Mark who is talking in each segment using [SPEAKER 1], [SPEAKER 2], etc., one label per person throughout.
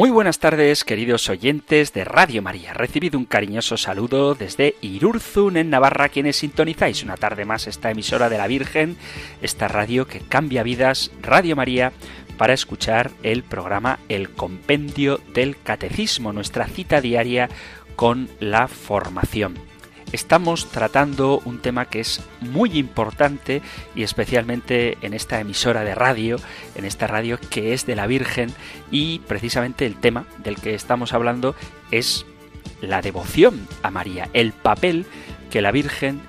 [SPEAKER 1] Muy buenas tardes, queridos oyentes de Radio María. Recibido un cariñoso saludo desde Irurzun, en Navarra, quienes sintonizáis una tarde más esta emisora de la Virgen, esta radio que cambia vidas, Radio María, para escuchar el programa El Compendio del Catecismo, nuestra cita diaria con la formación estamos tratando un tema que es muy importante y especialmente en esta emisora de radio, en esta radio que es de la Virgen y precisamente el tema del que estamos hablando es la devoción a María, el papel que la Virgen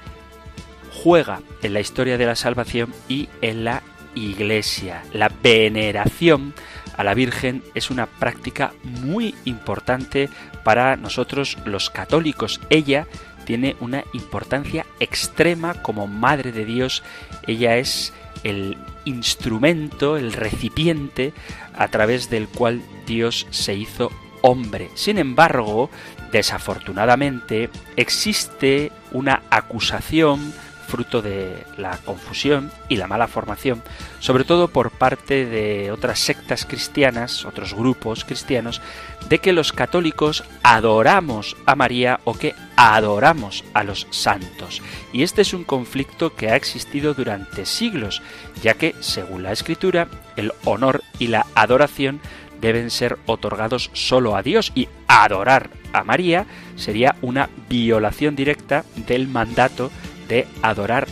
[SPEAKER 1] juega en la historia de la salvación y en la Iglesia. La veneración a la Virgen es una práctica muy importante para nosotros los católicos. Ella tiene una importancia extrema como Madre de Dios. Ella es el instrumento, el recipiente a través del cual Dios se hizo hombre. Sin embargo, desafortunadamente, existe una acusación fruto de la confusión y la mala formación, sobre todo por parte de otras sectas cristianas, otros grupos cristianos, de que los católicos adoramos a María o que adoramos a los santos. Y este es un conflicto que ha existido durante siglos, ya que, según la Escritura, el honor y la adoración deben ser otorgados solo a Dios y adorar a María sería una violación directa del mandato de adorar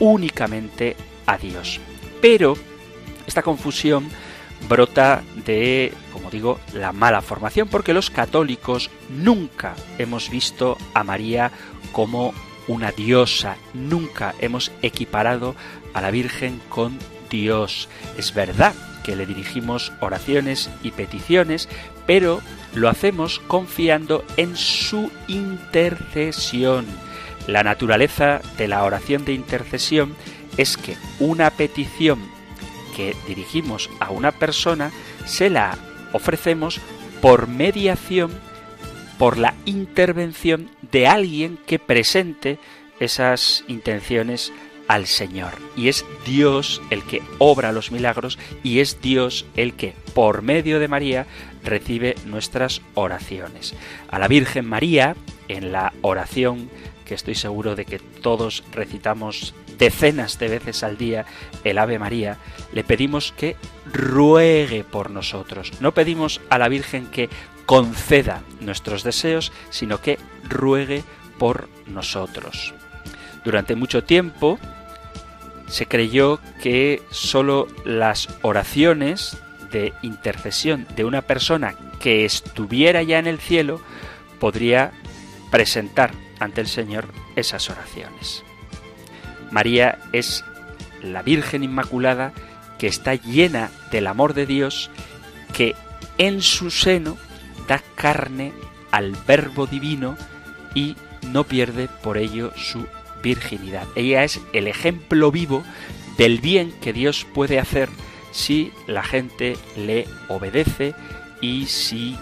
[SPEAKER 1] únicamente a Dios. Pero esta confusión brota de, como digo, la mala formación, porque los católicos nunca hemos visto a María como una diosa, nunca hemos equiparado a la Virgen con Dios. Es verdad que le dirigimos oraciones y peticiones, pero lo hacemos confiando en su intercesión la naturaleza de la oración de intercesión es que una petición que dirigimos a una persona se la ofrecemos por mediación, por la intervención de alguien que presente esas intenciones al Señor. Y es Dios el que obra los milagros y es Dios el que, por medio de María, recibe nuestras oraciones. A la Virgen María, en la oración que estoy seguro de que todos recitamos decenas de veces al día el Ave María, le pedimos que ruegue por nosotros. No pedimos a la Virgen que conceda nuestros deseos, sino que ruegue por nosotros. Durante mucho tiempo se creyó que sólo las oraciones de intercesión de una persona que estuviera ya en el cielo podría presentar ante el Señor esas oraciones. María es la Virgen Inmaculada que está llena del amor de Dios, que en su seno da carne al Verbo Divino y no pierde por ello su virginidad. Ella es el ejemplo vivo del bien que Dios puede hacer si la gente le obedece y si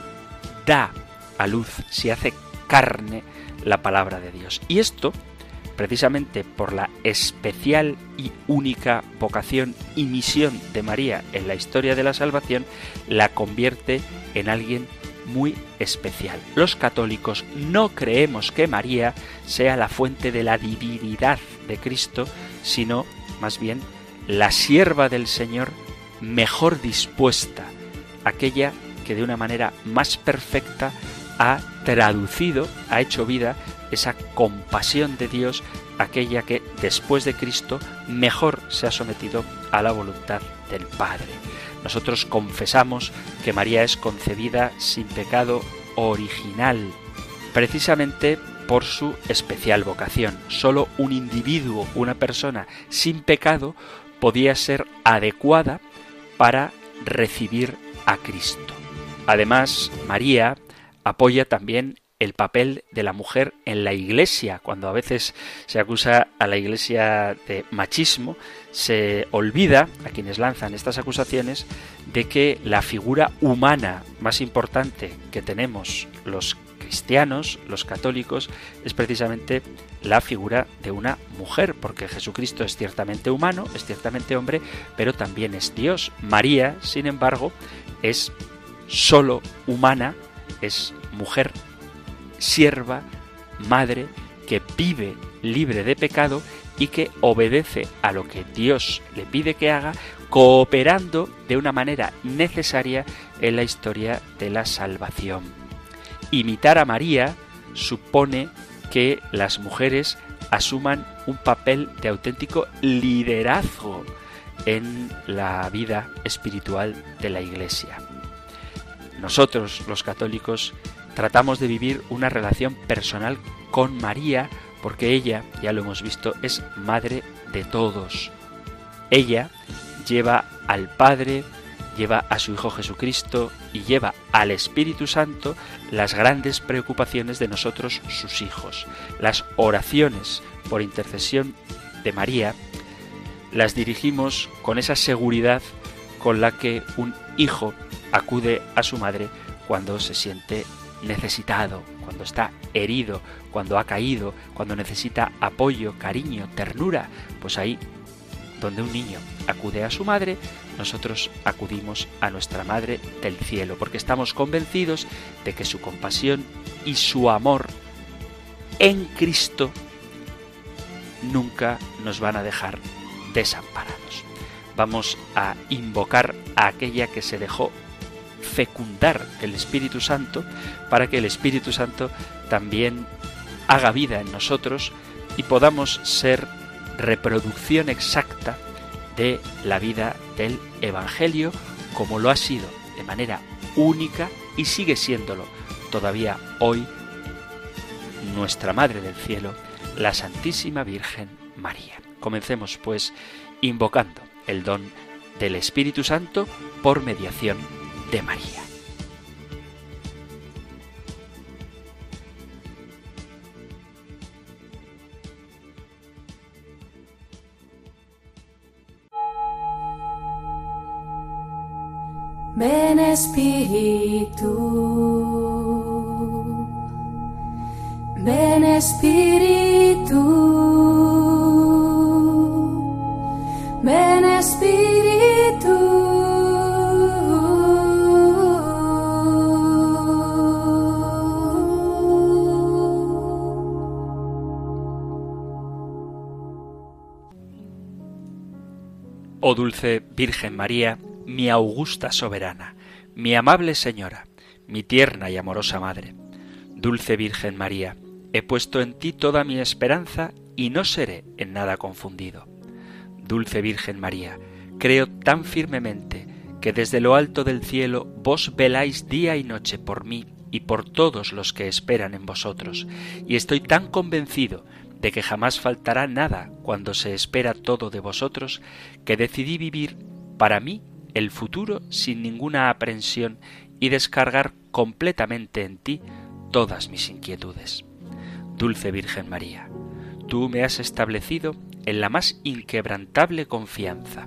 [SPEAKER 1] da a luz, si hace carne la palabra de Dios. Y esto, precisamente por la especial y única vocación y misión de María en la historia de la salvación, la convierte en alguien muy especial. Los católicos no creemos que María sea la fuente de la divinidad de Cristo, sino más bien la sierva del Señor mejor dispuesta, aquella que de una manera más perfecta ha traducido, ha hecho vida esa compasión de Dios, aquella que después de Cristo mejor se ha sometido a la voluntad del Padre. Nosotros confesamos que María es concebida sin pecado original, precisamente por su especial vocación. Solo un individuo, una persona sin pecado, podía ser adecuada para recibir a Cristo. Además, María apoya también el papel de la mujer en la iglesia. Cuando a veces se acusa a la iglesia de machismo, se olvida a quienes lanzan estas acusaciones de que la figura humana más importante que tenemos los cristianos, los católicos, es precisamente la figura de una mujer, porque Jesucristo es ciertamente humano, es ciertamente hombre, pero también es Dios. María, sin embargo, es solo humana, es mujer sierva, madre, que vive libre de pecado y que obedece a lo que Dios le pide que haga, cooperando de una manera necesaria en la historia de la salvación. Imitar a María supone que las mujeres asuman un papel de auténtico liderazgo en la vida espiritual de la Iglesia. Nosotros, los católicos, tratamos de vivir una relación personal con María, porque ella, ya lo hemos visto, es madre de todos. Ella lleva al Padre, lleva a su Hijo Jesucristo y lleva al Espíritu Santo las grandes preocupaciones de nosotros, sus hijos. Las oraciones por intercesión de María las dirigimos con esa seguridad con la que un hijo acude a su madre cuando se siente necesitado, cuando está herido, cuando ha caído, cuando necesita apoyo, cariño, ternura, pues ahí donde un niño acude a su madre, nosotros acudimos a nuestra Madre del Cielo, porque estamos convencidos de que su compasión y su amor en Cristo nunca nos van a dejar desamparados. Vamos a invocar a aquella que se dejó fecundar el Espíritu Santo para que el Espíritu Santo también haga vida en nosotros y podamos ser reproducción exacta de la vida del Evangelio como lo ha sido de manera única y sigue siéndolo todavía hoy nuestra Madre del Cielo, la Santísima Virgen María. Comencemos pues invocando el don del Espíritu Santo por mediación de María.
[SPEAKER 2] Ven Espíritu, ven Espíritu,
[SPEAKER 1] Oh dulce Virgen María, mi augusta soberana, mi amable Señora, mi tierna y amorosa Madre, dulce Virgen María, he puesto en ti toda mi esperanza y no seré en nada confundido. Dulce Virgen María, creo tan firmemente que desde lo alto del cielo vos veláis día y noche por mí y por todos los que esperan en vosotros, y estoy tan convencido de que jamás faltará nada cuando se espera todo de vosotros, que decidí vivir para mí el futuro sin ninguna aprensión y descargar completamente en ti todas mis inquietudes. Dulce Virgen María, tú me has establecido en la más inquebrantable confianza.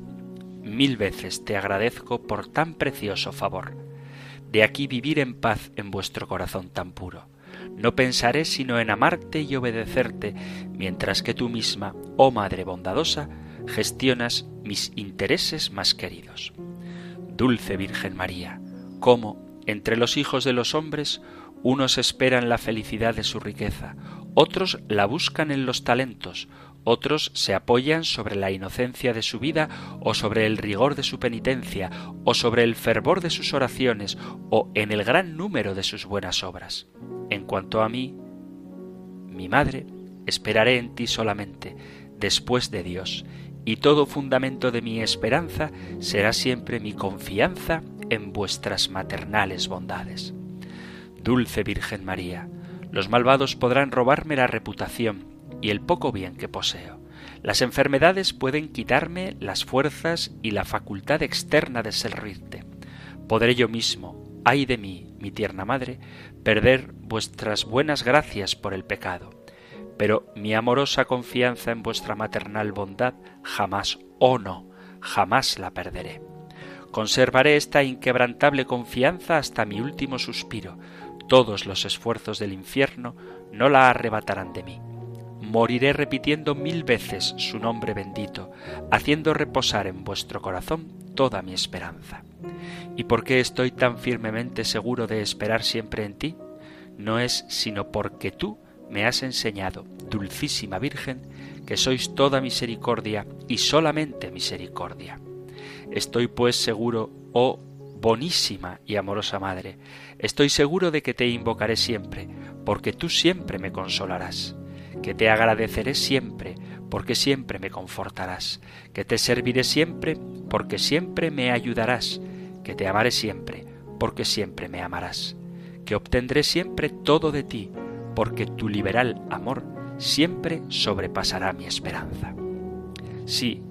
[SPEAKER 1] Mil veces te agradezco por tan precioso favor. De aquí vivir en paz en vuestro corazón tan puro no pensaré sino en amarte y obedecerte, mientras que tú misma, oh Madre bondadosa, gestionas mis intereses más queridos. Dulce Virgen María, cómo, entre los hijos de los hombres, unos esperan la felicidad de su riqueza, otros la buscan en los talentos, otros se apoyan sobre la inocencia de su vida o sobre el rigor de su penitencia o sobre el fervor de sus oraciones o en el gran número de sus buenas obras. En cuanto a mí, mi madre, esperaré en ti solamente, después de Dios, y todo fundamento de mi esperanza será siempre mi confianza en vuestras maternales bondades. Dulce Virgen María, los malvados podrán robarme la reputación y el poco bien que poseo. Las enfermedades pueden quitarme las fuerzas y la facultad externa de servirte. Podré yo mismo, ay de mí, mi tierna madre, perder vuestras buenas gracias por el pecado, pero mi amorosa confianza en vuestra maternal bondad jamás, oh no, jamás la perderé. Conservaré esta inquebrantable confianza hasta mi último suspiro. Todos los esfuerzos del infierno no la arrebatarán de mí. Moriré repitiendo mil veces su nombre bendito, haciendo reposar en vuestro corazón toda mi esperanza. ¿Y por qué estoy tan firmemente seguro de esperar siempre en ti? No es sino porque tú me has enseñado, dulcísima Virgen, que sois toda misericordia y solamente misericordia. Estoy pues seguro, oh bonísima y amorosa Madre, estoy seguro de que te invocaré siempre, porque tú siempre me consolarás, que te agradeceré siempre, porque siempre me confortarás, que te serviré siempre, porque siempre me ayudarás, que te amaré siempre, porque siempre me amarás, que obtendré siempre todo de ti, porque tu liberal amor siempre sobrepasará mi esperanza. Sí,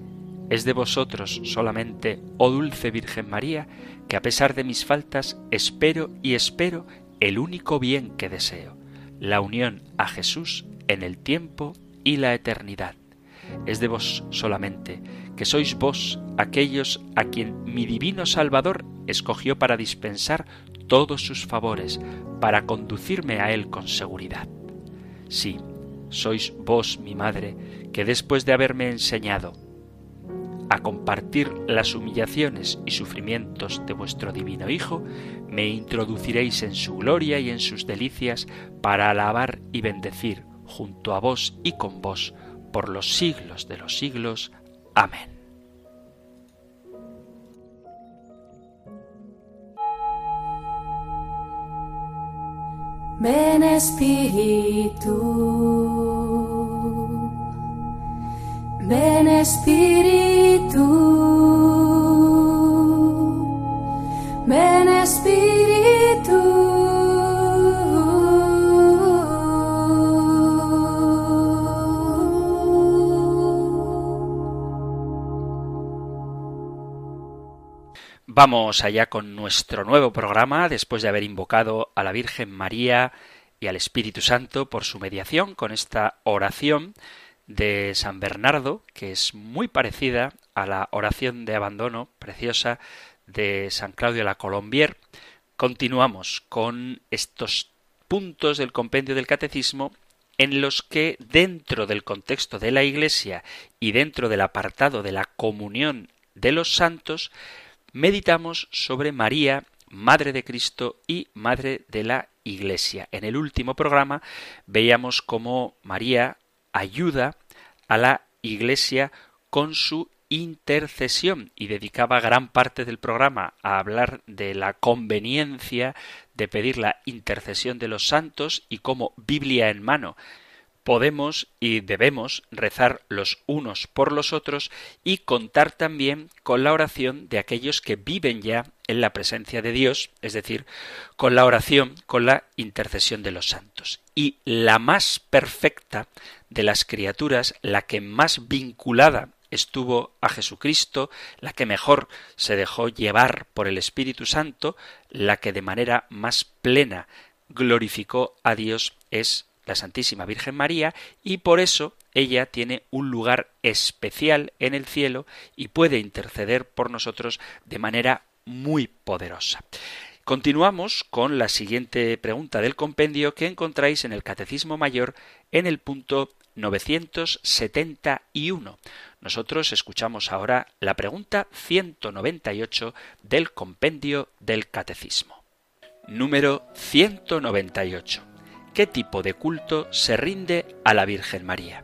[SPEAKER 1] es de vosotros solamente, oh dulce Virgen María, que a pesar de mis faltas espero y espero el único bien que deseo, la unión a Jesús en el tiempo y la eternidad. Es de vos solamente, que sois vos aquellos a quien mi divino Salvador escogió para dispensar todos sus favores, para conducirme a Él con seguridad. Sí, sois vos, mi madre, que después de haberme enseñado a compartir las humillaciones y sufrimientos de vuestro divino Hijo, me introduciréis en su gloria y en sus delicias para alabar y bendecir junto a vos y con vos por los siglos de los siglos. Amén.
[SPEAKER 2] Ven Espíritu, ven Espíritu.
[SPEAKER 1] Vamos allá con nuestro nuevo programa, después de haber invocado a la Virgen María y al Espíritu Santo por su mediación con esta oración de San Bernardo, que es muy parecida a la oración de abandono preciosa de San Claudio la Colombier. Continuamos con estos puntos del compendio del catecismo en los que dentro del contexto de la Iglesia y dentro del apartado de la comunión de los santos meditamos sobre María, Madre de Cristo y Madre de la Iglesia. En el último programa veíamos cómo María ayuda a la Iglesia con su intercesión y dedicaba gran parte del programa a hablar de la conveniencia de pedir la intercesión de los santos y cómo Biblia en mano podemos y debemos rezar los unos por los otros y contar también con la oración de aquellos que viven ya en la presencia de Dios, es decir, con la oración, con la intercesión de los santos. Y la más perfecta de las criaturas, la que más vinculada estuvo a Jesucristo, la que mejor se dejó llevar por el Espíritu Santo, la que de manera más plena glorificó a Dios es la Santísima Virgen María, y por eso ella tiene un lugar especial en el cielo y puede interceder por nosotros de manera muy poderosa. Continuamos con la siguiente pregunta del compendio que encontráis en el Catecismo Mayor en el punto 971. Nosotros escuchamos ahora la pregunta 198 del compendio del Catecismo. Número 198 qué tipo de culto se rinde a la Virgen María.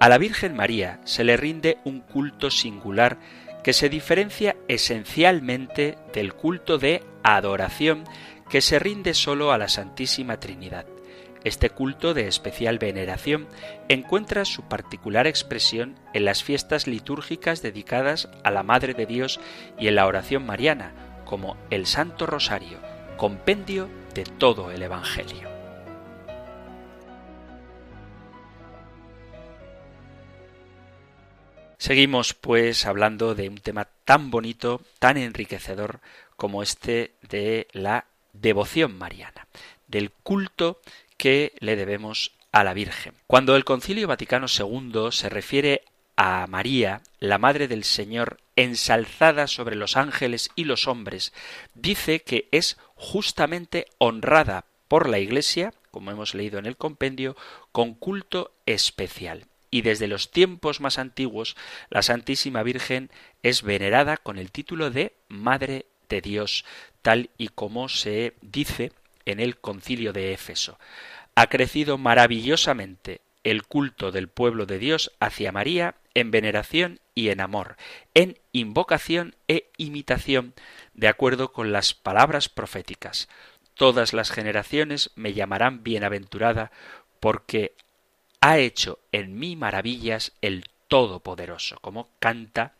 [SPEAKER 1] A la Virgen María se le rinde un culto singular que se diferencia esencialmente del culto de adoración que se rinde solo a la Santísima Trinidad. Este culto de especial veneración encuentra su particular expresión en las fiestas litúrgicas dedicadas a la Madre de Dios y en la oración mariana, como el Santo Rosario, compendio de todo el Evangelio. Seguimos pues hablando de un tema tan bonito, tan enriquecedor como este de la devoción mariana, del culto que le debemos a la Virgen. Cuando el Concilio Vaticano II se refiere a María, la Madre del Señor, ensalzada sobre los ángeles y los hombres, dice que es justamente honrada por la Iglesia, como hemos leído en el compendio, con culto especial. Y desde los tiempos más antiguos, la Santísima Virgen es venerada con el título de Madre de Dios, tal y como se dice en el concilio de Éfeso. Ha crecido maravillosamente el culto del pueblo de Dios hacia María en veneración y en amor, en invocación e imitación, de acuerdo con las palabras proféticas. Todas las generaciones me llamarán bienaventurada, porque ha hecho en mí maravillas el Todopoderoso, como canta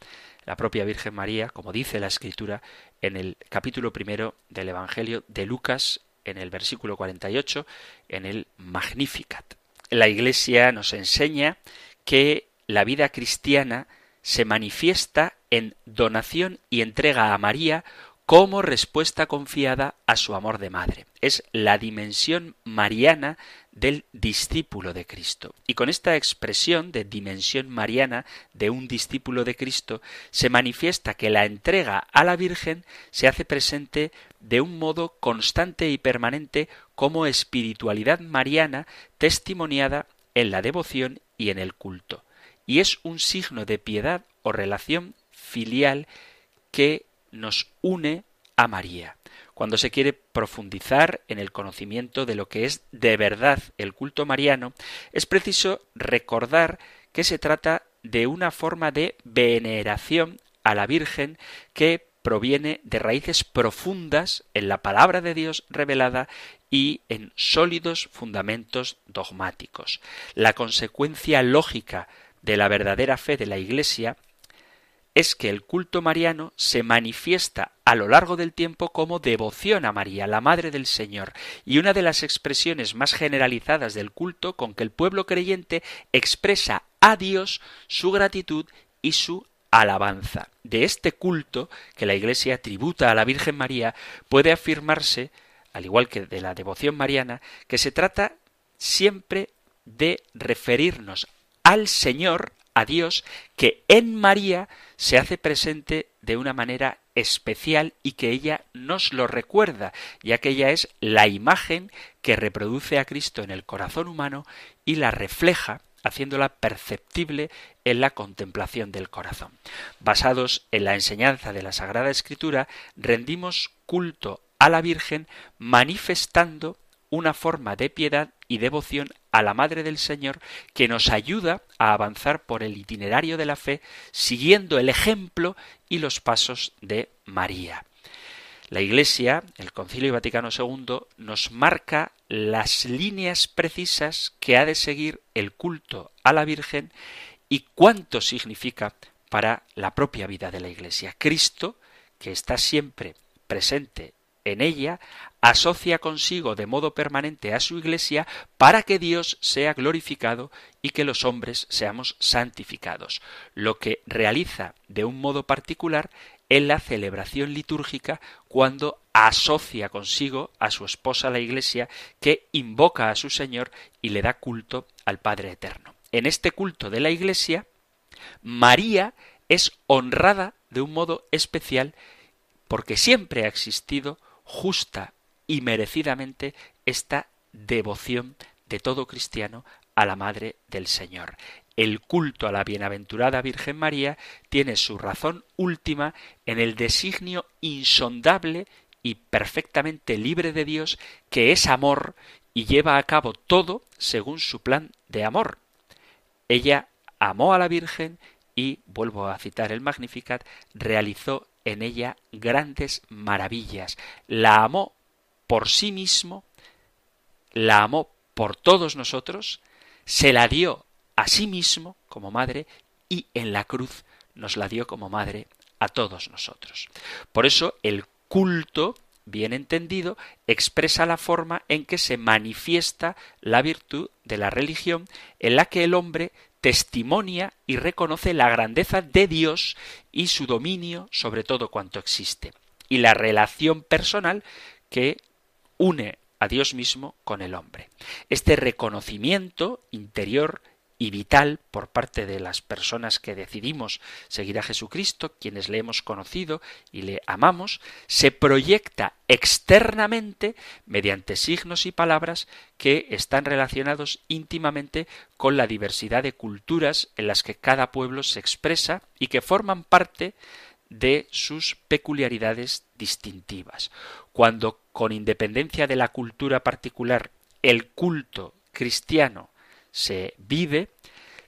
[SPEAKER 1] la propia Virgen María, como dice la Escritura en el capítulo primero del Evangelio de Lucas, en el versículo 48, en el Magnificat. La Iglesia nos enseña que la vida cristiana se manifiesta en donación y entrega a María como respuesta confiada a su amor de madre. Es la dimensión mariana del discípulo de Cristo. Y con esta expresión de dimensión mariana de un discípulo de Cristo se manifiesta que la entrega a la Virgen se hace presente de un modo constante y permanente como espiritualidad mariana testimoniada en la devoción y en el culto. Y es un signo de piedad o relación filial que nos une a María. Cuando se quiere profundizar en el conocimiento de lo que es de verdad el culto mariano, es preciso recordar que se trata de una forma de veneración a la Virgen que proviene de raíces profundas en la palabra de Dios revelada y en sólidos fundamentos dogmáticos. La consecuencia lógica de la verdadera fe de la Iglesia es que el culto mariano se manifiesta a lo largo del tiempo como devoción a María, la Madre del Señor, y una de las expresiones más generalizadas del culto con que el pueblo creyente expresa a Dios su gratitud y su alabanza. De este culto que la Iglesia tributa a la Virgen María puede afirmarse, al igual que de la devoción mariana, que se trata siempre de referirnos al Señor a Dios que en María se hace presente de una manera especial y que ella nos lo recuerda, ya que ella es la imagen que reproduce a Cristo en el corazón humano y la refleja haciéndola perceptible en la contemplación del corazón. Basados en la enseñanza de la Sagrada Escritura, rendimos culto a la Virgen manifestando una forma de piedad y devoción a la Madre del Señor que nos ayuda a avanzar por el itinerario de la fe siguiendo el ejemplo y los pasos de María. La Iglesia, el Concilio Vaticano II, nos marca las líneas precisas que ha de seguir el culto a la Virgen y cuánto significa para la propia vida de la Iglesia. Cristo, que está siempre presente en ella, asocia consigo de modo permanente a su Iglesia para que Dios sea glorificado y que los hombres seamos santificados, lo que realiza de un modo particular en la celebración litúrgica cuando asocia consigo a su esposa la Iglesia que invoca a su Señor y le da culto al Padre Eterno. En este culto de la Iglesia, María es honrada de un modo especial porque siempre ha existido justa y merecidamente esta devoción de todo cristiano a la Madre del Señor. El culto a la bienaventurada Virgen María tiene su razón última en el designio insondable y perfectamente libre de Dios, que es amor y lleva a cabo todo según su plan de amor. Ella amó a la Virgen y, vuelvo a citar el Magnificat, realizó en ella grandes maravillas. La amó por sí mismo, la amó por todos nosotros, se la dio a sí mismo como madre y en la cruz nos la dio como madre a todos nosotros. Por eso el culto, bien entendido, expresa la forma en que se manifiesta la virtud de la religión en la que el hombre testimonia y reconoce la grandeza de Dios y su dominio sobre todo cuanto existe, y la relación personal que une a Dios mismo con el hombre. Este reconocimiento interior y vital por parte de las personas que decidimos seguir a Jesucristo, quienes le hemos conocido y le amamos, se proyecta externamente mediante signos y palabras que están relacionados íntimamente con la diversidad de culturas en las que cada pueblo se expresa y que forman parte de sus peculiaridades distintivas. Cuando, con independencia de la cultura particular, el culto cristiano se vive,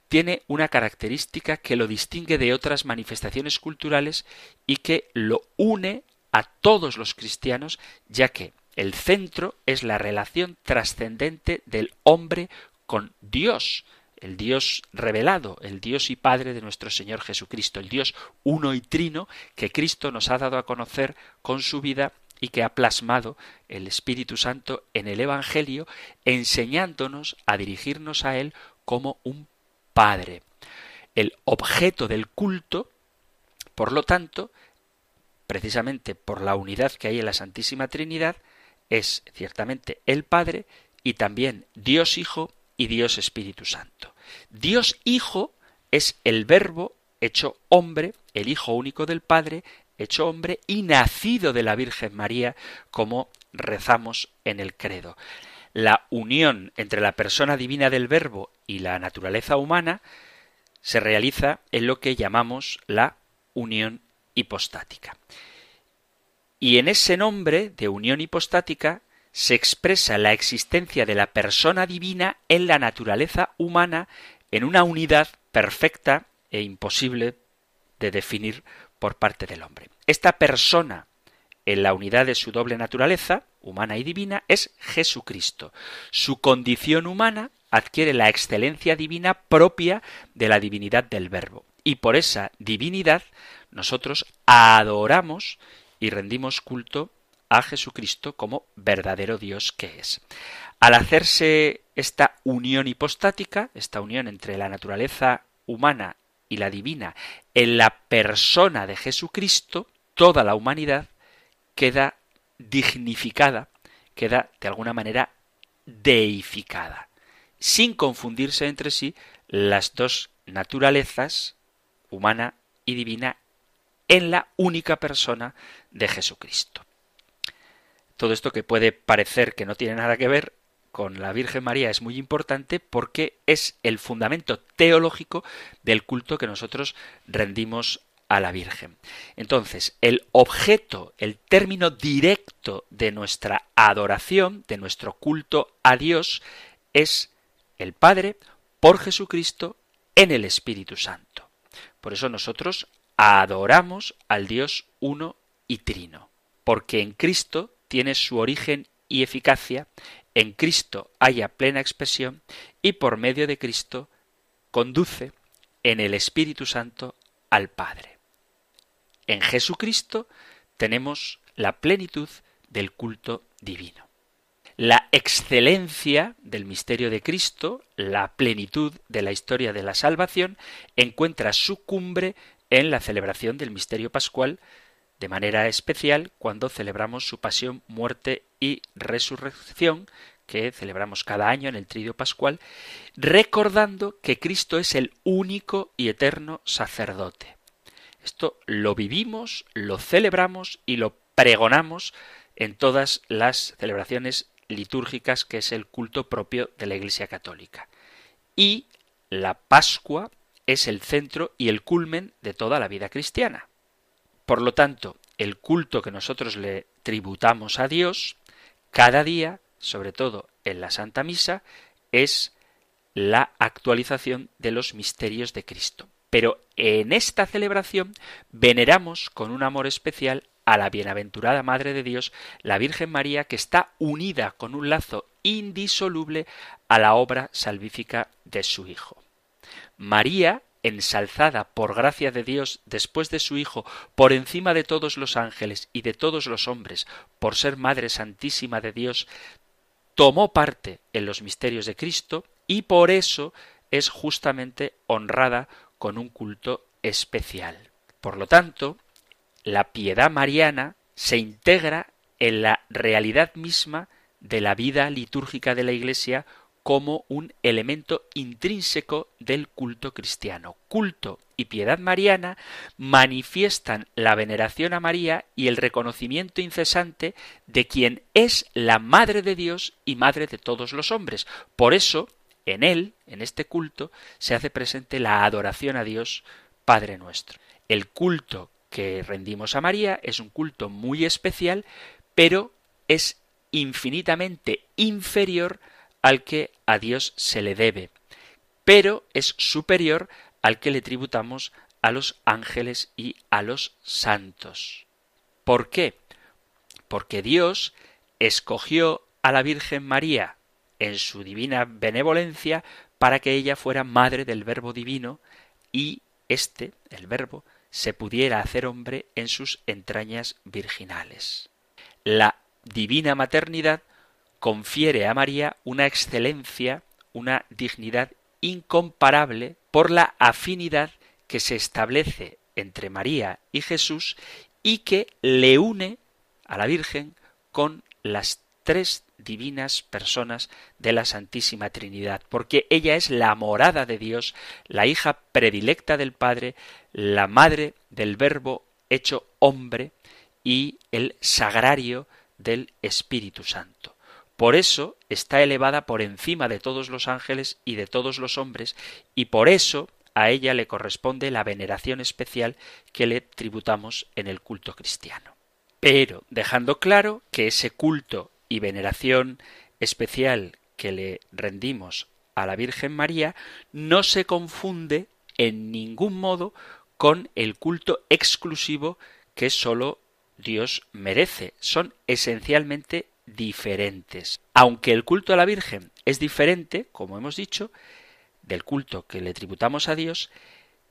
[SPEAKER 1] tiene una característica que lo distingue de otras manifestaciones culturales y que lo une a todos los cristianos, ya que el centro es la relación trascendente del hombre con Dios, el Dios revelado, el Dios y Padre de nuestro Señor Jesucristo, el Dios uno y trino que Cristo nos ha dado a conocer con su vida y que ha plasmado el Espíritu Santo en el Evangelio, enseñándonos a dirigirnos a Él como un Padre. El objeto del culto, por lo tanto, precisamente por la unidad que hay en la Santísima Trinidad, es ciertamente el Padre y también Dios Hijo y Dios Espíritu Santo. Dios Hijo es el Verbo hecho hombre, el Hijo único del Padre, hecho hombre y nacido de la Virgen María, como rezamos en el credo. La unión entre la persona divina del Verbo y la naturaleza humana se realiza en lo que llamamos la unión hipostática. Y en ese nombre de unión hipostática se expresa la existencia de la persona divina en la naturaleza humana en una unidad perfecta e imposible de definir por parte del hombre. Esta persona en la unidad de su doble naturaleza, humana y divina, es Jesucristo. Su condición humana adquiere la excelencia divina propia de la divinidad del Verbo. Y por esa divinidad nosotros adoramos y rendimos culto a Jesucristo como verdadero Dios que es. Al hacerse esta unión hipostática, esta unión entre la naturaleza humana y la divina, en la persona de Jesucristo, toda la humanidad queda dignificada, queda de alguna manera deificada, sin confundirse entre sí las dos naturalezas, humana y divina, en la única persona de Jesucristo. Todo esto que puede parecer que no tiene nada que ver con la Virgen María es muy importante porque es el fundamento teológico del culto que nosotros rendimos a la Virgen. Entonces, el objeto, el término directo de nuestra adoración, de nuestro culto a Dios, es el Padre por Jesucristo en el Espíritu Santo. Por eso nosotros adoramos al Dios uno y trino, porque en Cristo tiene su origen y eficacia, en Cristo haya plena expresión y por medio de Cristo conduce en el Espíritu Santo al Padre. En Jesucristo tenemos la plenitud del culto divino. La excelencia del misterio de Cristo, la plenitud de la historia de la salvación, encuentra su cumbre en la celebración del misterio pascual de manera especial cuando celebramos su pasión, muerte y resurrección, que celebramos cada año en el Tridio Pascual, recordando que Cristo es el único y eterno sacerdote. Esto lo vivimos, lo celebramos y lo pregonamos en todas las celebraciones litúrgicas que es el culto propio de la Iglesia Católica. Y la Pascua es el centro y el culmen de toda la vida cristiana. Por lo tanto, el culto que nosotros le tributamos a Dios cada día, sobre todo en la Santa Misa, es la actualización de los misterios de Cristo. Pero en esta celebración veneramos con un amor especial a la bienaventurada Madre de Dios, la Virgen María, que está unida con un lazo indisoluble a la obra salvífica de su Hijo. María ensalzada por gracia de Dios después de su Hijo por encima de todos los ángeles y de todos los hombres, por ser Madre Santísima de Dios, tomó parte en los misterios de Cristo y por eso es justamente honrada con un culto especial. Por lo tanto, la piedad mariana se integra en la realidad misma de la vida litúrgica de la Iglesia como un elemento intrínseco del culto cristiano. Culto y piedad mariana manifiestan la veneración a María y el reconocimiento incesante de quien es la Madre de Dios y Madre de todos los hombres. Por eso, en él, en este culto, se hace presente la adoración a Dios Padre nuestro. El culto que rendimos a María es un culto muy especial, pero es infinitamente inferior al que a Dios se le debe, pero es superior al que le tributamos a los ángeles y a los santos. ¿Por qué? Porque Dios escogió a la Virgen María en su divina benevolencia para que ella fuera madre del Verbo divino y éste, el Verbo, se pudiera hacer hombre en sus entrañas virginales. La divina maternidad confiere a María una excelencia, una dignidad incomparable por la afinidad que se establece entre María y Jesús y que le une a la Virgen con las tres divinas personas de la Santísima Trinidad, porque ella es la morada de Dios, la hija predilecta del Padre, la madre del Verbo hecho hombre y el sagrario del Espíritu Santo. Por eso está elevada por encima de todos los ángeles y de todos los hombres, y por eso a ella le corresponde la veneración especial que le tributamos en el culto cristiano. Pero dejando claro que ese culto y veneración especial que le rendimos a la Virgen María no se confunde en ningún modo con el culto exclusivo que sólo Dios merece. Son esencialmente diferentes. Aunque el culto a la Virgen es diferente, como hemos dicho, del culto que le tributamos a Dios,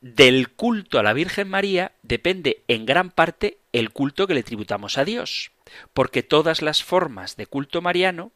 [SPEAKER 1] del culto a la Virgen María depende en gran parte el culto que le tributamos a Dios, porque todas las formas de culto mariano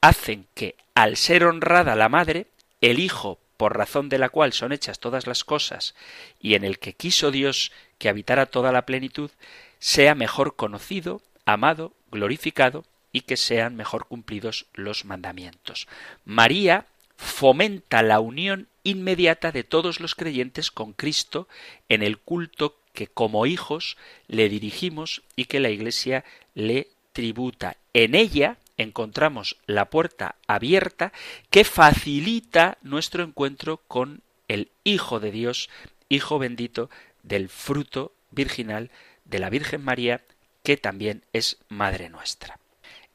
[SPEAKER 1] hacen que, al ser honrada la Madre, el Hijo, por razón de la cual son hechas todas las cosas, y en el que quiso Dios que habitara toda la plenitud, sea mejor conocido, amado, glorificado y que sean mejor cumplidos los mandamientos. María fomenta la unión inmediata de todos los creyentes con Cristo en el culto que como hijos le dirigimos y que la Iglesia le tributa. En ella encontramos la puerta abierta que facilita nuestro encuentro con el Hijo de Dios, Hijo bendito del fruto virginal de la Virgen María, que también es Madre nuestra.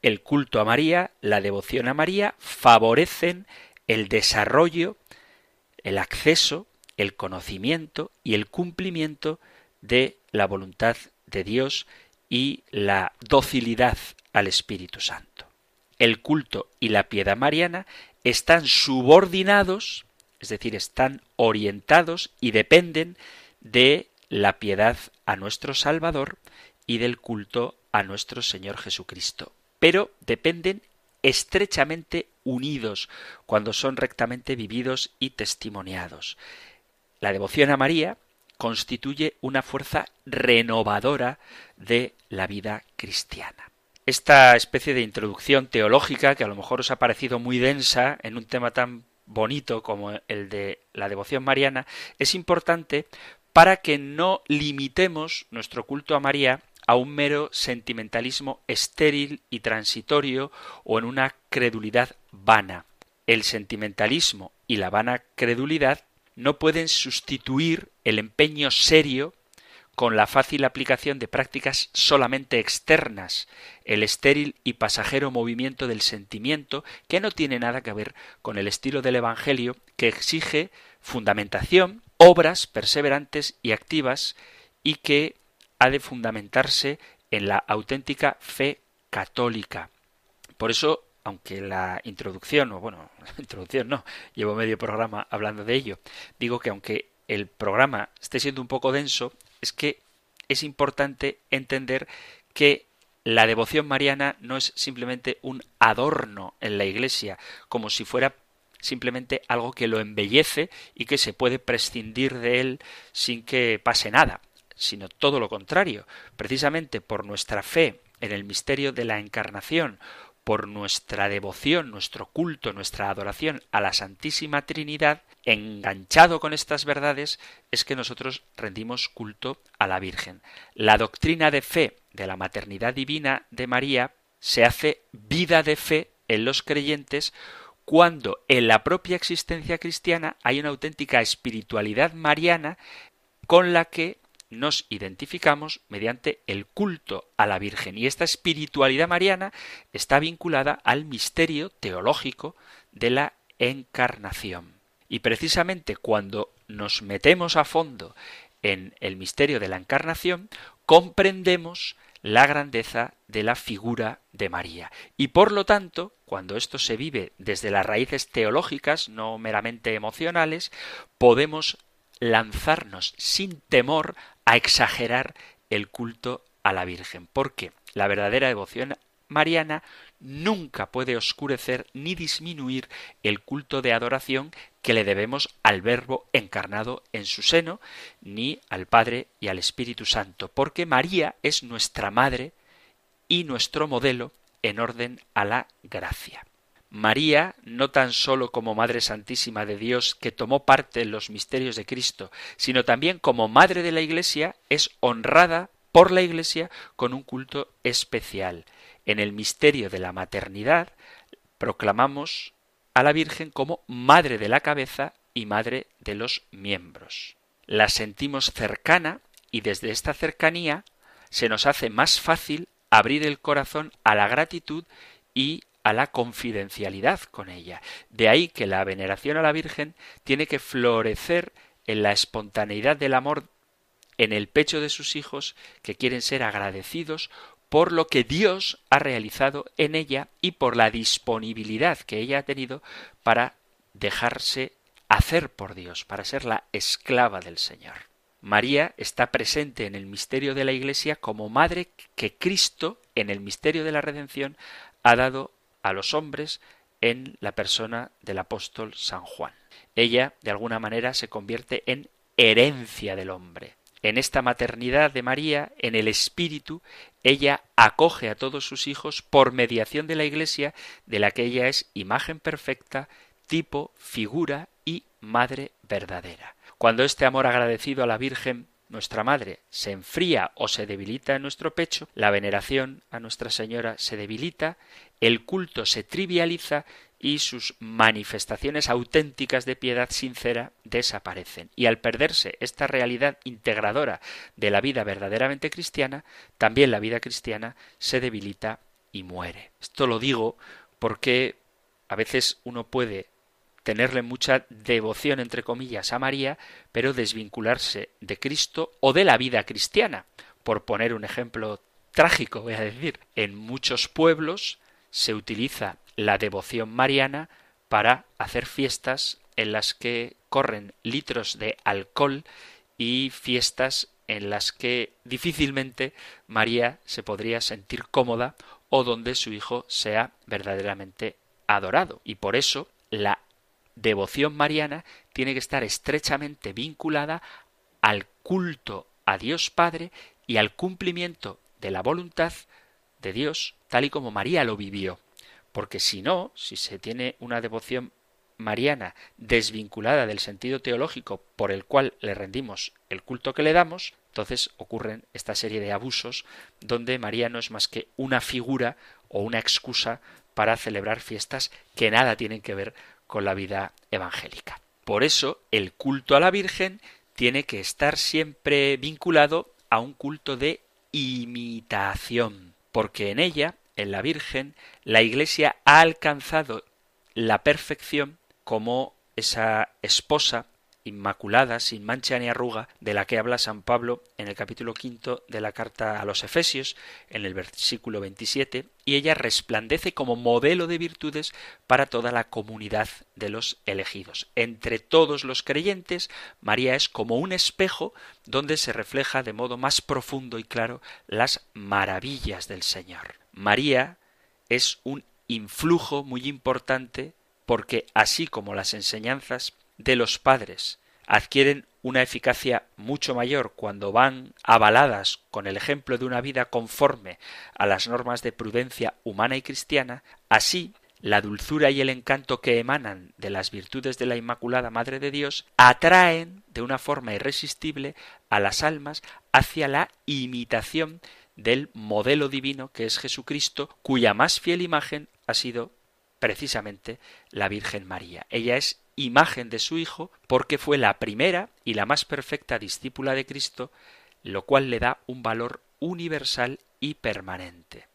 [SPEAKER 1] El culto a María, la devoción a María, favorecen el desarrollo, el acceso, el conocimiento y el cumplimiento de la voluntad de Dios y la docilidad al Espíritu Santo. El culto y la piedad mariana están subordinados, es decir, están orientados y dependen de la piedad a nuestro Salvador y del culto a nuestro Señor Jesucristo pero dependen estrechamente unidos cuando son rectamente vividos y testimoniados. La devoción a María constituye una fuerza renovadora de la vida cristiana. Esta especie de introducción teológica, que a lo mejor os ha parecido muy densa en un tema tan bonito como el de la devoción mariana, es importante para que no limitemos nuestro culto a María a un mero sentimentalismo estéril y transitorio o en una credulidad vana. El sentimentalismo y la vana credulidad no pueden sustituir el empeño serio con la fácil aplicación de prácticas solamente externas, el estéril y pasajero movimiento del sentimiento que no tiene nada que ver con el estilo del Evangelio que exige fundamentación, obras perseverantes y activas y que ha de fundamentarse en la auténtica fe católica. Por eso, aunque la introducción, o bueno, la introducción no, llevo medio programa hablando de ello, digo que aunque el programa esté siendo un poco denso, es que es importante entender que la devoción mariana no es simplemente un adorno en la iglesia, como si fuera simplemente algo que lo embellece y que se puede prescindir de él sin que pase nada sino todo lo contrario. Precisamente por nuestra fe en el misterio de la encarnación, por nuestra devoción, nuestro culto, nuestra adoración a la Santísima Trinidad, enganchado con estas verdades, es que nosotros rendimos culto a la Virgen. La doctrina de fe de la maternidad divina de María se hace vida de fe en los creyentes cuando en la propia existencia cristiana hay una auténtica espiritualidad mariana con la que nos identificamos mediante el culto a la Virgen. Y esta espiritualidad mariana está vinculada al misterio teológico de la encarnación. Y precisamente cuando nos metemos a fondo en el misterio de la encarnación, comprendemos la grandeza de la figura de María. Y por lo tanto, cuando esto se vive desde las raíces teológicas, no meramente emocionales, podemos lanzarnos sin temor a exagerar el culto a la Virgen, porque la verdadera devoción mariana nunca puede oscurecer ni disminuir el culto de adoración que le debemos al Verbo encarnado en su seno, ni al Padre y al Espíritu Santo, porque María es nuestra Madre y nuestro modelo en orden a la gracia. María, no tan sólo como Madre Santísima de Dios que tomó parte en los misterios de Cristo, sino también como Madre de la Iglesia, es honrada por la Iglesia con un culto especial. En el misterio de la maternidad proclamamos a la Virgen como Madre de la cabeza y Madre de los miembros. La sentimos cercana y desde esta cercanía se nos hace más fácil abrir el corazón a la gratitud y a la confidencialidad con ella. De ahí que la veneración a la Virgen tiene que florecer en la espontaneidad del amor en el pecho de sus hijos que quieren ser agradecidos por lo que Dios ha realizado en ella y por la disponibilidad que ella ha tenido para dejarse hacer por Dios, para ser la esclava del Señor. María está presente en el misterio de la Iglesia como madre que Cristo, en el misterio de la redención, ha dado a los hombres en la persona del apóstol San Juan. Ella, de alguna manera, se convierte en herencia del hombre. En esta maternidad de María, en el Espíritu, ella acoge a todos sus hijos por mediación de la Iglesia, de la que ella es imagen perfecta, tipo, figura y madre verdadera. Cuando este amor agradecido a la Virgen, nuestra Madre, se enfría o se debilita en nuestro pecho, la veneración a Nuestra Señora se debilita, el culto se trivializa y sus manifestaciones auténticas de piedad sincera desaparecen. Y al perderse esta realidad integradora de la vida verdaderamente cristiana, también la vida cristiana se debilita y muere. Esto lo digo porque a veces uno puede tenerle mucha devoción entre comillas a María, pero desvincularse de Cristo o de la vida cristiana. Por poner un ejemplo trágico, voy a decir, en muchos pueblos se utiliza la devoción mariana para hacer fiestas en las que corren litros de alcohol y fiestas en las que difícilmente María se podría sentir cómoda o donde su hijo sea verdaderamente adorado. Y por eso la devoción mariana tiene que estar estrechamente vinculada al culto a Dios Padre y al cumplimiento de la voluntad de Dios tal y como María lo vivió. Porque si no, si se tiene una devoción mariana desvinculada del sentido teológico por el cual le rendimos el culto que le damos, entonces ocurren esta serie de abusos donde María no es más que una figura o una excusa para celebrar fiestas que nada tienen que ver con la vida evangélica. Por eso el culto a la Virgen tiene que estar siempre vinculado a un culto de imitación, porque en ella, en la Virgen, la Iglesia ha alcanzado la perfección como esa esposa inmaculada, sin mancha ni arruga, de la que habla San Pablo en el capítulo quinto de la carta a los Efesios, en el versículo 27, y ella resplandece como modelo de virtudes para toda la comunidad de los elegidos. Entre todos los creyentes, María es como un espejo donde se refleja de modo más profundo y claro las maravillas del Señor. María es un influjo muy importante porque así como las enseñanzas de los padres adquieren una eficacia mucho mayor cuando van avaladas con el ejemplo de una vida conforme a las normas de prudencia humana y cristiana, así la dulzura y el encanto que emanan de las virtudes de la Inmaculada Madre de Dios atraen de una forma irresistible a las almas hacia la imitación del modelo divino que es Jesucristo, cuya más fiel imagen ha sido precisamente la Virgen María. Ella es imagen de su Hijo porque fue la primera y la más perfecta discípula de Cristo, lo cual le da un valor universal y permanente.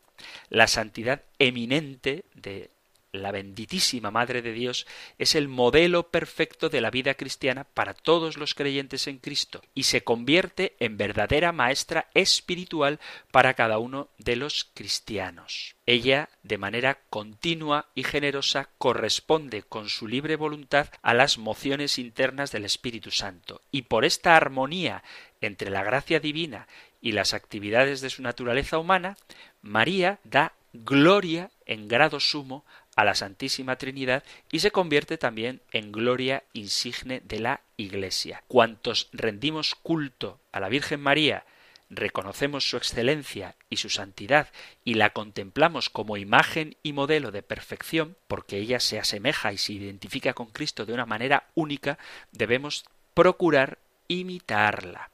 [SPEAKER 1] La santidad eminente de la benditísima Madre de Dios, es el modelo perfecto de la vida cristiana para todos los creyentes en Cristo y se convierte en verdadera maestra espiritual para cada uno de los cristianos. Ella, de manera continua y generosa, corresponde con su libre voluntad a las mociones internas del Espíritu Santo, y por esta armonía entre la gracia divina y las actividades de su naturaleza humana, María da gloria en grado sumo a la Santísima Trinidad y se convierte también en gloria insigne de la Iglesia. Cuantos rendimos culto a la Virgen María, reconocemos su excelencia y su santidad y la contemplamos como imagen y modelo de perfección, porque ella se asemeja y se identifica con Cristo de una manera única, debemos procurar imitarla.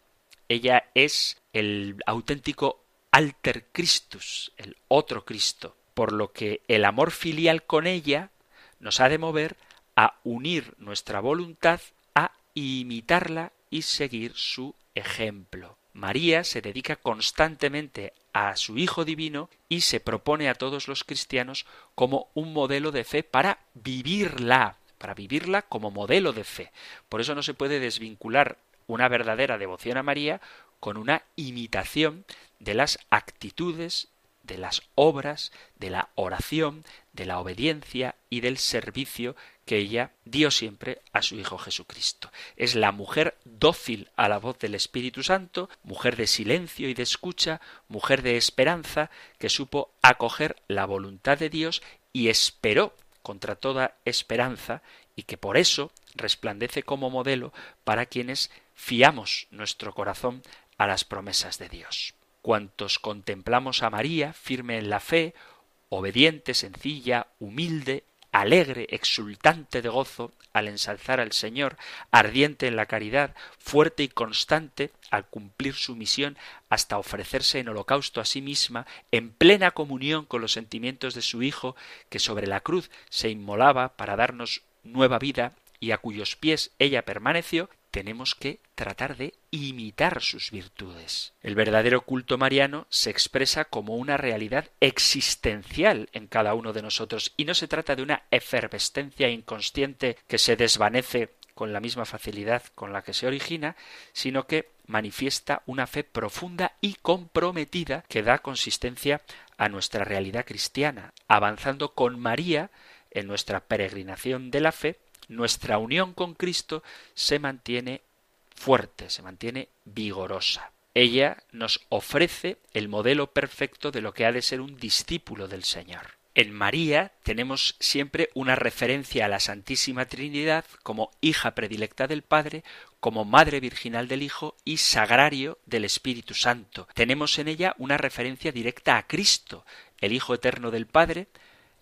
[SPEAKER 1] Ella es el auténtico alter Christus, el otro Cristo, por lo que el amor filial con ella nos ha de mover a unir nuestra voluntad a imitarla y seguir su ejemplo. María se dedica constantemente a su Hijo Divino y se propone a todos los cristianos como un modelo de fe para vivirla, para vivirla como modelo de fe. Por eso no se puede desvincular una verdadera devoción a María con una imitación de las actitudes de las obras, de la oración, de la obediencia y del servicio que ella dio siempre a su Hijo Jesucristo. Es la mujer dócil a la voz del Espíritu Santo, mujer de silencio y de escucha, mujer de esperanza, que supo acoger la voluntad de Dios y esperó contra toda esperanza y que por eso resplandece como modelo para quienes fiamos nuestro corazón a las promesas de Dios cuantos contemplamos a María, firme en la fe, obediente, sencilla, humilde, alegre, exultante de gozo al ensalzar al Señor, ardiente en la caridad, fuerte y constante al cumplir su misión hasta ofrecerse en holocausto a sí misma, en plena comunión con los sentimientos de su Hijo, que sobre la cruz se inmolaba para darnos nueva vida y a cuyos pies ella permaneció, tenemos que tratar de imitar sus virtudes. El verdadero culto mariano se expresa como una realidad existencial en cada uno de nosotros y no se trata de una efervescencia inconsciente que se desvanece con la misma facilidad con la que se origina, sino que manifiesta una fe profunda y comprometida que da consistencia a nuestra realidad cristiana, avanzando con María en nuestra peregrinación de la fe nuestra unión con Cristo se mantiene fuerte, se mantiene vigorosa. Ella nos ofrece el modelo perfecto de lo que ha de ser un discípulo del Señor. En María tenemos siempre una referencia a la Santísima Trinidad como hija predilecta del Padre, como Madre Virginal del Hijo y Sagrario del Espíritu Santo. Tenemos en ella una referencia directa a Cristo, el Hijo Eterno del Padre,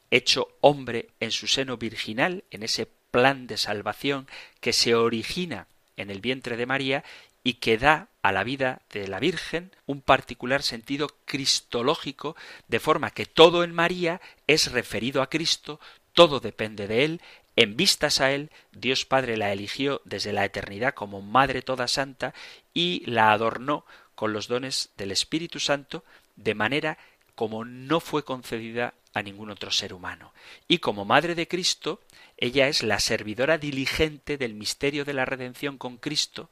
[SPEAKER 1] hecho hombre en su seno virginal, en ese plan de salvación que se origina en el vientre de María y que da a la vida de la Virgen un particular sentido cristológico, de forma que todo en María es referido a Cristo, todo depende de Él, en vistas a Él, Dios Padre la eligió desde la eternidad como Madre toda Santa y la adornó con los dones del Espíritu Santo, de manera como no fue concedida a ningún otro ser humano. Y como Madre de Cristo, ella es la servidora diligente del misterio de la redención con Cristo,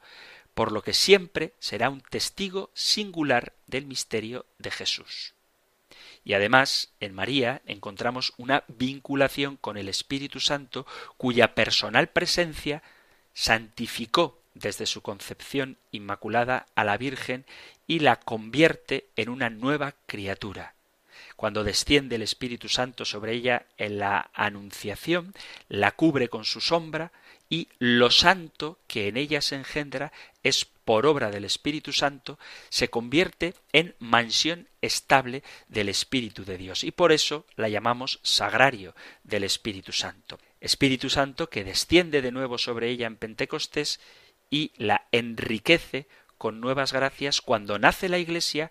[SPEAKER 1] por lo que siempre será un testigo singular del misterio de Jesús. Y además, en María encontramos una vinculación con el Espíritu Santo, cuya personal presencia santificó desde su concepción inmaculada a la Virgen y la convierte en una nueva criatura. Cuando desciende el Espíritu Santo sobre ella en la Anunciación, la cubre con su sombra, y lo santo que en ella se engendra es por obra del Espíritu Santo, se convierte en mansión estable del Espíritu de Dios. Y por eso la llamamos sagrario del Espíritu Santo. Espíritu Santo que desciende de nuevo sobre ella en Pentecostés y la enriquece con nuevas gracias cuando nace la Iglesia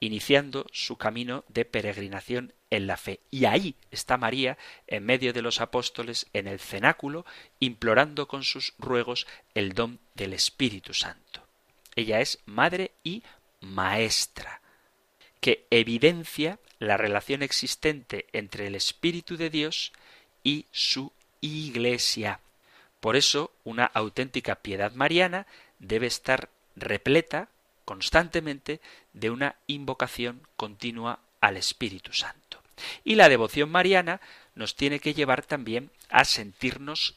[SPEAKER 1] iniciando su camino de peregrinación en la fe. Y ahí está María, en medio de los apóstoles, en el cenáculo, implorando con sus ruegos el don del Espíritu Santo. Ella es madre y maestra, que evidencia la relación existente entre el Espíritu de Dios y su Iglesia. Por eso, una auténtica piedad mariana debe estar repleta constantemente de una invocación continua al Espíritu Santo. Y la devoción mariana nos tiene que llevar también a sentirnos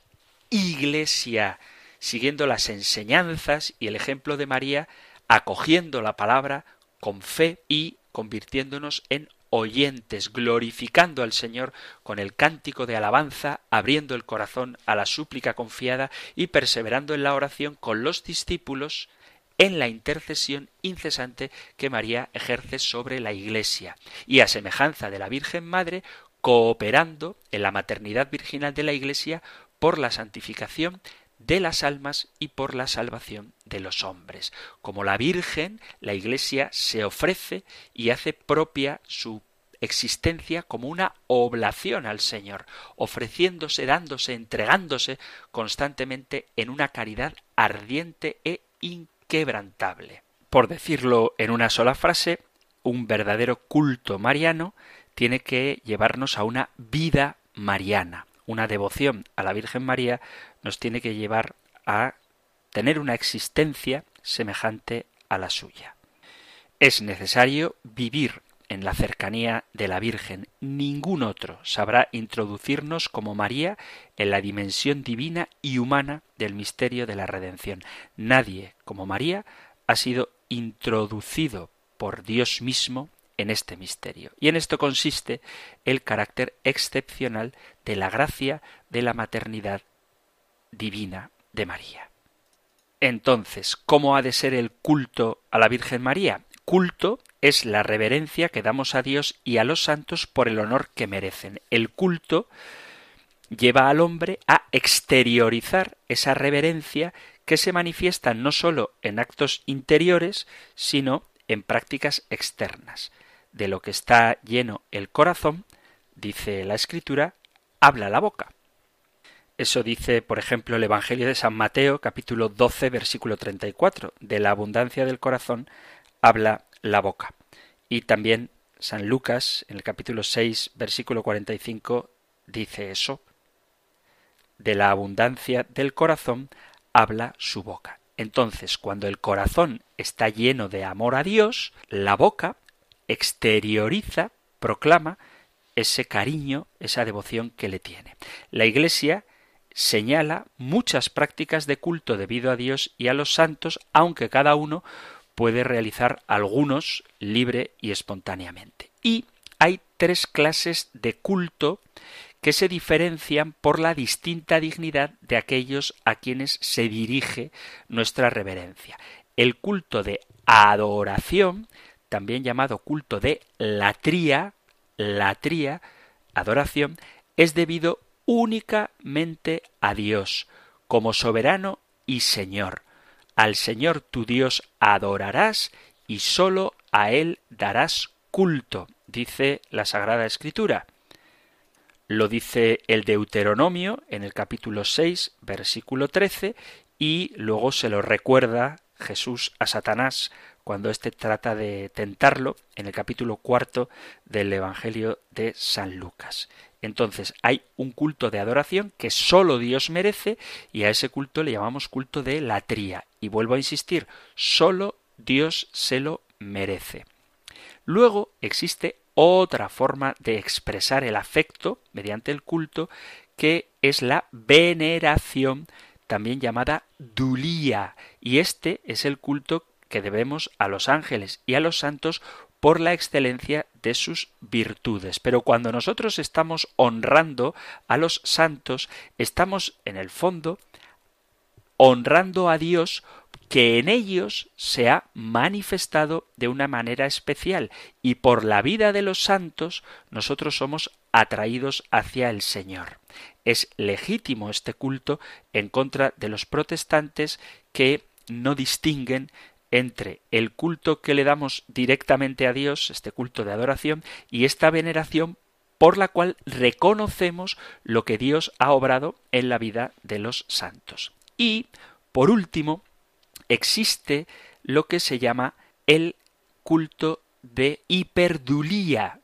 [SPEAKER 1] iglesia, siguiendo las enseñanzas y el ejemplo de María, acogiendo la palabra con fe y convirtiéndonos en oyentes, glorificando al Señor con el cántico de alabanza, abriendo el corazón a la súplica confiada y perseverando en la oración con los discípulos en la intercesión incesante que María ejerce sobre la Iglesia, y a semejanza de la Virgen Madre, cooperando en la maternidad virginal de la Iglesia por la santificación de las almas y por la salvación de los hombres. Como la Virgen, la Iglesia se ofrece y hace propia su existencia como una oblación al Señor, ofreciéndose, dándose, entregándose constantemente en una caridad ardiente e inquebrantable. Por decirlo en una sola frase, un verdadero culto mariano tiene que llevarnos a una vida mariana. Una devoción a la Virgen María nos tiene que llevar a tener una existencia semejante a la suya. Es necesario vivir en la cercanía de la Virgen. Ningún otro sabrá introducirnos como María en la dimensión divina y humana del misterio de la redención. Nadie como María ha sido introducido por Dios mismo en este misterio. Y en esto consiste el carácter excepcional de la gracia de la maternidad divina de María. Entonces, ¿cómo ha de ser el culto a la Virgen María? Culto es la reverencia que damos a Dios y a los santos por el honor que merecen. El culto lleva al hombre a exteriorizar esa reverencia que se manifiesta no sólo en actos interiores, sino en prácticas externas. De lo que está lleno el corazón, dice la Escritura, habla la boca. Eso dice, por ejemplo, el Evangelio de San Mateo, capítulo 12, versículo 34. De la abundancia del corazón habla la boca. Y también San Lucas, en el capítulo 6, versículo 45, dice eso. De la abundancia del corazón habla su boca. Entonces, cuando el corazón está lleno de amor a Dios, la boca exterioriza, proclama ese cariño, esa devoción que le tiene. La Iglesia señala muchas prácticas de culto debido a Dios y a los santos, aunque cada uno puede realizar algunos libre y espontáneamente. Y hay tres clases de culto que se diferencian por la distinta dignidad de aquellos a quienes se dirige nuestra reverencia. El culto de adoración, también llamado culto de latría, latría, adoración, es debido únicamente a Dios, como soberano y Señor. Al Señor tu Dios adorarás y sólo a Él darás culto, dice la Sagrada Escritura. Lo dice el Deuteronomio en el capítulo 6, versículo 13, y luego se lo recuerda Jesús a Satanás cuando éste trata de tentarlo en el capítulo cuarto del Evangelio de San Lucas. Entonces hay un culto de adoración que sólo Dios merece y a ese culto le llamamos culto de latría. Y vuelvo a insistir, sólo Dios se lo merece. Luego existe otra forma de expresar el afecto mediante el culto que es la veneración, también llamada dulía, y este es el culto que debemos a los ángeles y a los santos por la excelencia de sus virtudes. Pero cuando nosotros estamos honrando a los santos, estamos en el fondo honrando a Dios que en ellos se ha manifestado de una manera especial y por la vida de los santos nosotros somos atraídos hacia el Señor. Es legítimo este culto en contra de los protestantes que no distinguen entre el culto que le damos directamente a Dios, este culto de adoración, y esta veneración por la cual reconocemos lo que Dios ha obrado en la vida de los santos. Y, por último, existe lo que se llama el culto de hiperdulía.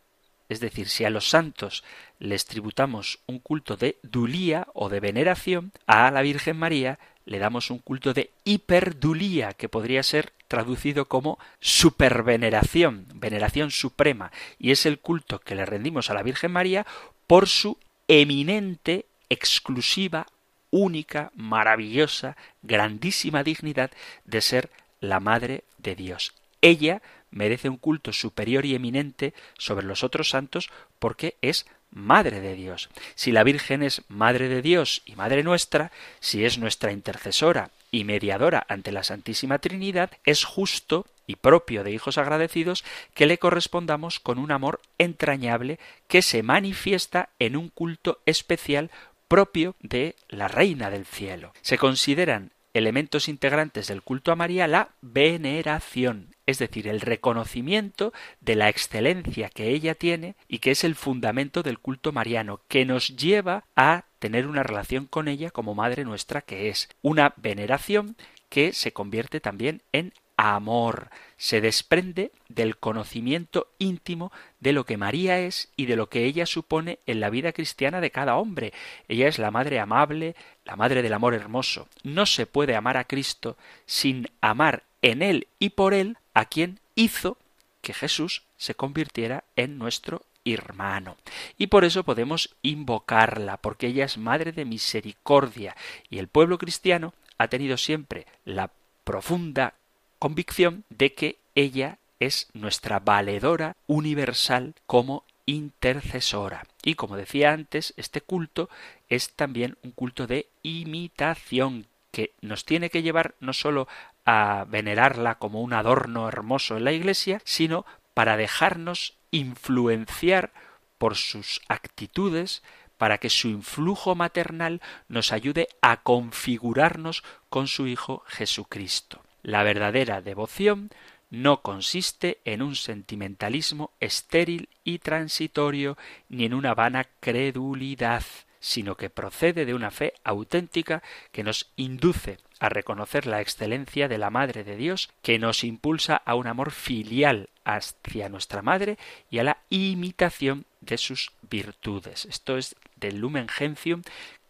[SPEAKER 1] Es decir, si a los santos les tributamos un culto de dulía o de veneración, a la Virgen María le damos un culto de hiperdulía, que podría ser traducido como superveneración, veneración suprema, y es el culto que le rendimos a la Virgen María por su eminente, exclusiva, única, maravillosa, grandísima dignidad de ser la Madre de Dios. Ella merece un culto superior y eminente sobre los otros santos porque es Madre de Dios. Si la Virgen es Madre de Dios y Madre nuestra, si es nuestra intercesora y mediadora ante la Santísima Trinidad, es justo y propio de hijos agradecidos que le correspondamos con un amor entrañable que se manifiesta en un culto especial propio de la Reina del Cielo. Se consideran elementos integrantes del culto a María la veneración, es decir, el reconocimiento de la excelencia que ella tiene y que es el fundamento del culto mariano, que nos lleva a tener una relación con ella como Madre nuestra que es, una veneración que se convierte también en amor. Se desprende del conocimiento íntimo de lo que María es y de lo que ella supone en la vida cristiana de cada hombre. Ella es la madre amable, la madre del amor hermoso. No se puede amar a Cristo sin amar en Él y por Él a quien hizo que Jesús se convirtiera en nuestro hermano. Y por eso podemos invocarla, porque ella es madre de misericordia, y el pueblo cristiano ha tenido siempre la profunda convicción de que ella es nuestra valedora universal como intercesora. Y como decía antes, este culto es también un culto de imitación que nos tiene que llevar no sólo a venerarla como un adorno hermoso en la iglesia, sino para dejarnos influenciar por sus actitudes, para que su influjo maternal nos ayude a configurarnos con su Hijo Jesucristo. La verdadera devoción no consiste en un sentimentalismo estéril y transitorio ni en una vana credulidad, sino que procede de una fe auténtica que nos induce a reconocer la excelencia de la Madre de Dios, que nos impulsa a un amor filial hacia nuestra Madre y a la imitación de sus virtudes. Esto es del Lumen Gentium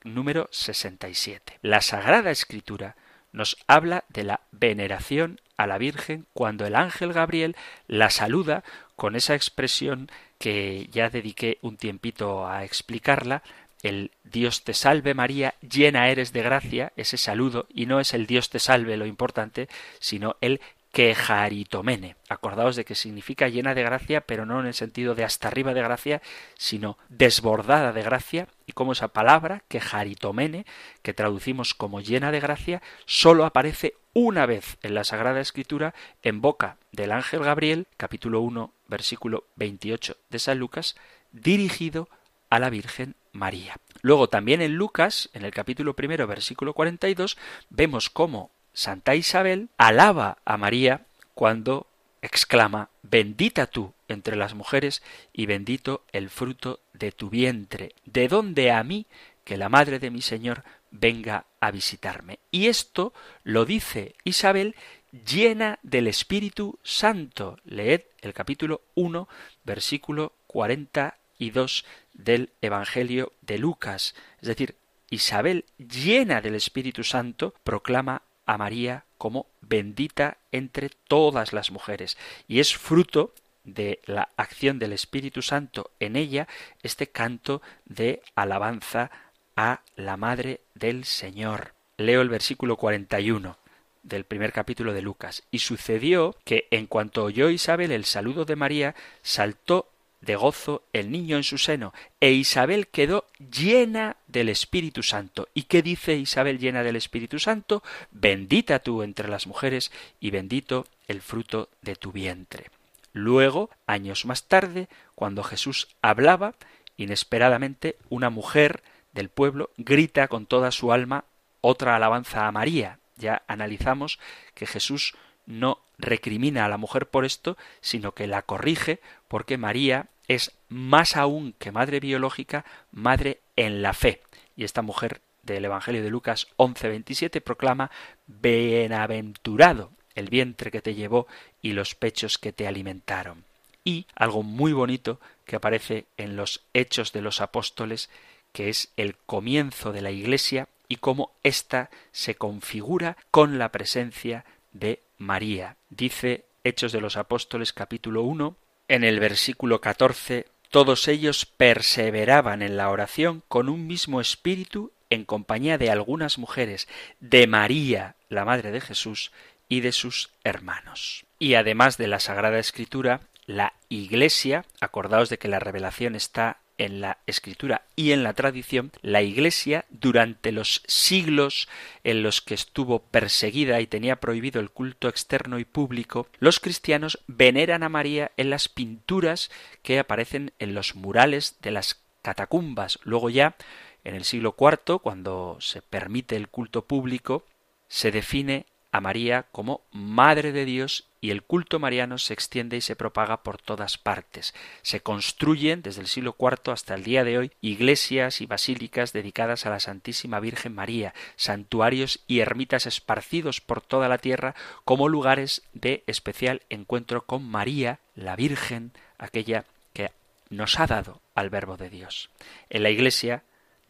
[SPEAKER 1] número 67. La Sagrada Escritura nos habla de la veneración a la Virgen cuando el ángel Gabriel la saluda con esa expresión que ya dediqué un tiempito a explicarla, el Dios te salve María, llena eres de gracia, ese saludo, y no es el Dios te salve lo importante, sino el quejaritomene. Acordaos de que significa llena de gracia, pero no en el sentido de hasta arriba de gracia, sino desbordada de gracia, y como esa palabra, quejaritomene, que traducimos como llena de gracia, solo aparece una vez en la Sagrada Escritura en boca del ángel Gabriel, capítulo 1, versículo 28 de San Lucas, dirigido a la Virgen María. Luego también en Lucas, en el capítulo primero, versículo 42, vemos cómo Santa Isabel alaba a María cuando exclama Bendita tú entre las mujeres y bendito el fruto de tu vientre. ¿De dónde a mí que la madre de mi Señor venga a visitarme? Y esto lo dice Isabel llena del Espíritu Santo. Leed el capítulo 1, versículo 42 del Evangelio de Lucas. Es decir, Isabel, llena del Espíritu Santo, proclama a María como bendita entre todas las mujeres. Y es fruto de la acción del Espíritu Santo en ella este canto de alabanza a la Madre del Señor. Leo el versículo 41. del primer capítulo de Lucas. Y sucedió que en cuanto oyó Isabel el saludo de María, saltó de gozo el niño en su seno, e Isabel quedó llena del Espíritu Santo. ¿Y qué dice Isabel llena del Espíritu Santo? Bendita tú entre las mujeres y bendito el fruto de tu vientre. Luego, años más tarde, cuando Jesús hablaba, inesperadamente una mujer del pueblo grita con toda su alma otra alabanza a María. Ya analizamos que Jesús no recrimina a la mujer por esto, sino que la corrige porque María es más aún que madre biológica, madre en la fe. Y esta mujer del Evangelio de Lucas 11:27 proclama Bienaventurado el vientre que te llevó y los pechos que te alimentaron. Y algo muy bonito que aparece en los Hechos de los Apóstoles, que es el comienzo de la Iglesia y cómo ésta se configura con la presencia de María. Dice Hechos de los Apóstoles capítulo 1, en el versículo 14, todos ellos perseveraban en la oración con un mismo espíritu en compañía de algunas mujeres, de María, la Madre de Jesús, y de sus hermanos. Y además de la Sagrada Escritura, la Iglesia, acordaos de que la revelación está en la escritura y en la tradición, la Iglesia, durante los siglos en los que estuvo perseguida y tenía prohibido el culto externo y público, los cristianos veneran a María en las pinturas que aparecen en los murales de las catacumbas. Luego ya, en el siglo IV, cuando se permite el culto público, se define a María como Madre de Dios y el culto mariano se extiende y se propaga por todas partes. Se construyen desde el siglo IV hasta el día de hoy iglesias y basílicas dedicadas a la Santísima Virgen María, santuarios y ermitas esparcidos por toda la tierra como lugares de especial encuentro con María, la Virgen, aquella que nos ha dado al Verbo de Dios. En la Iglesia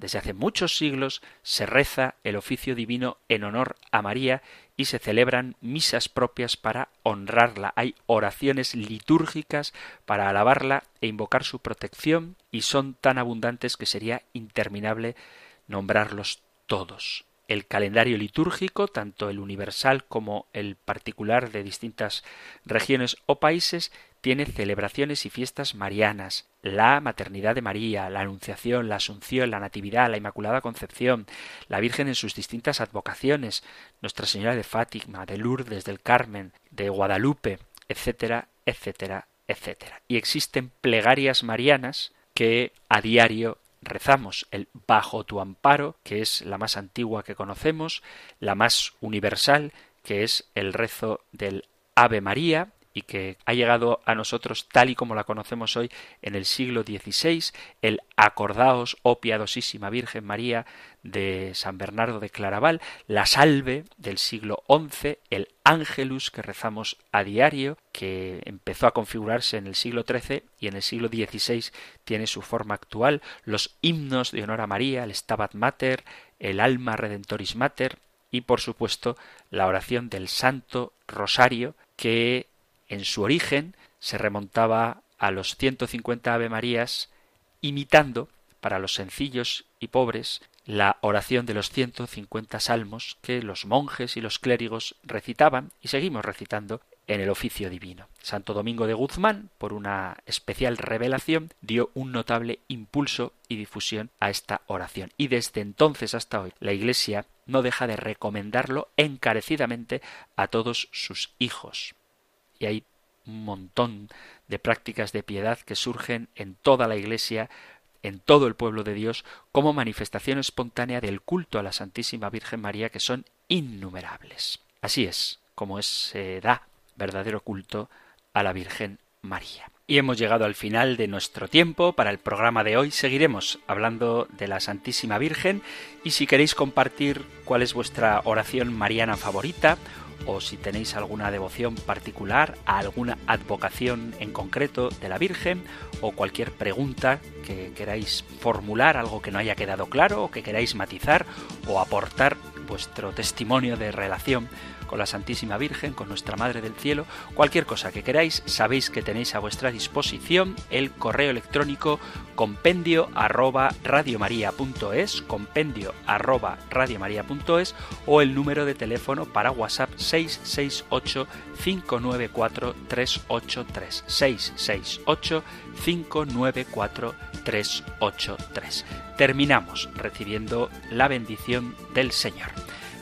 [SPEAKER 1] desde hace muchos siglos se reza el oficio divino en honor a María y se celebran misas propias para honrarla. Hay oraciones litúrgicas para alabarla e invocar su protección y son tan abundantes que sería interminable nombrarlos todos. El calendario litúrgico, tanto el universal como el particular de distintas regiones o países, tiene celebraciones y fiestas marianas, la maternidad de María, la Anunciación, la Asunción, la Natividad, la Inmaculada Concepción, la Virgen en sus distintas advocaciones, Nuestra Señora de Fátima, de Lourdes, del Carmen, de Guadalupe, etcétera, etcétera, etcétera. Y existen plegarias marianas que a diario rezamos el bajo tu amparo, que es la más antigua que conocemos, la más universal, que es el rezo del Ave María, y que ha llegado a nosotros tal y como la conocemos hoy en el siglo XVI, el Acordaos, oh piadosísima Virgen María de San Bernardo de Claraval, la Salve del siglo XI, el Ángelus que rezamos a diario, que empezó a configurarse en el siglo XIII y en el siglo XVI tiene su forma actual, los himnos de honor a María, el Stabat Mater, el Alma Redentoris Mater y por supuesto la oración del Santo Rosario que en su origen se remontaba a los 150 Ave Marías, imitando, para los sencillos y pobres, la oración de los 150 salmos que los monjes y los clérigos recitaban y seguimos recitando en el oficio divino. Santo Domingo de Guzmán, por una especial revelación, dio un notable impulso y difusión a esta oración. Y desde entonces hasta hoy, la Iglesia no deja de recomendarlo encarecidamente a todos sus hijos y hay un montón de prácticas de piedad que surgen en toda la Iglesia, en todo el pueblo de Dios, como manifestación espontánea del culto a la Santísima Virgen María, que son innumerables. Así es como se da verdadero culto a la Virgen María. Y hemos llegado al final de nuestro tiempo. Para el programa de hoy seguiremos hablando de la Santísima Virgen y si queréis compartir cuál es vuestra oración mariana favorita o si tenéis alguna devoción particular a alguna advocación en concreto de la Virgen o cualquier pregunta que queráis formular, algo que no haya quedado claro o que queráis matizar o aportar vuestro testimonio de relación con la Santísima Virgen, con nuestra Madre del Cielo, cualquier cosa que queráis, sabéis que tenéis a vuestra disposición el correo electrónico compendio arroba radiomaria.es, compendio arroba radiomaria.es o el número de teléfono para WhatsApp 668 594 383 668 594 383. Terminamos recibiendo la bendición del Señor.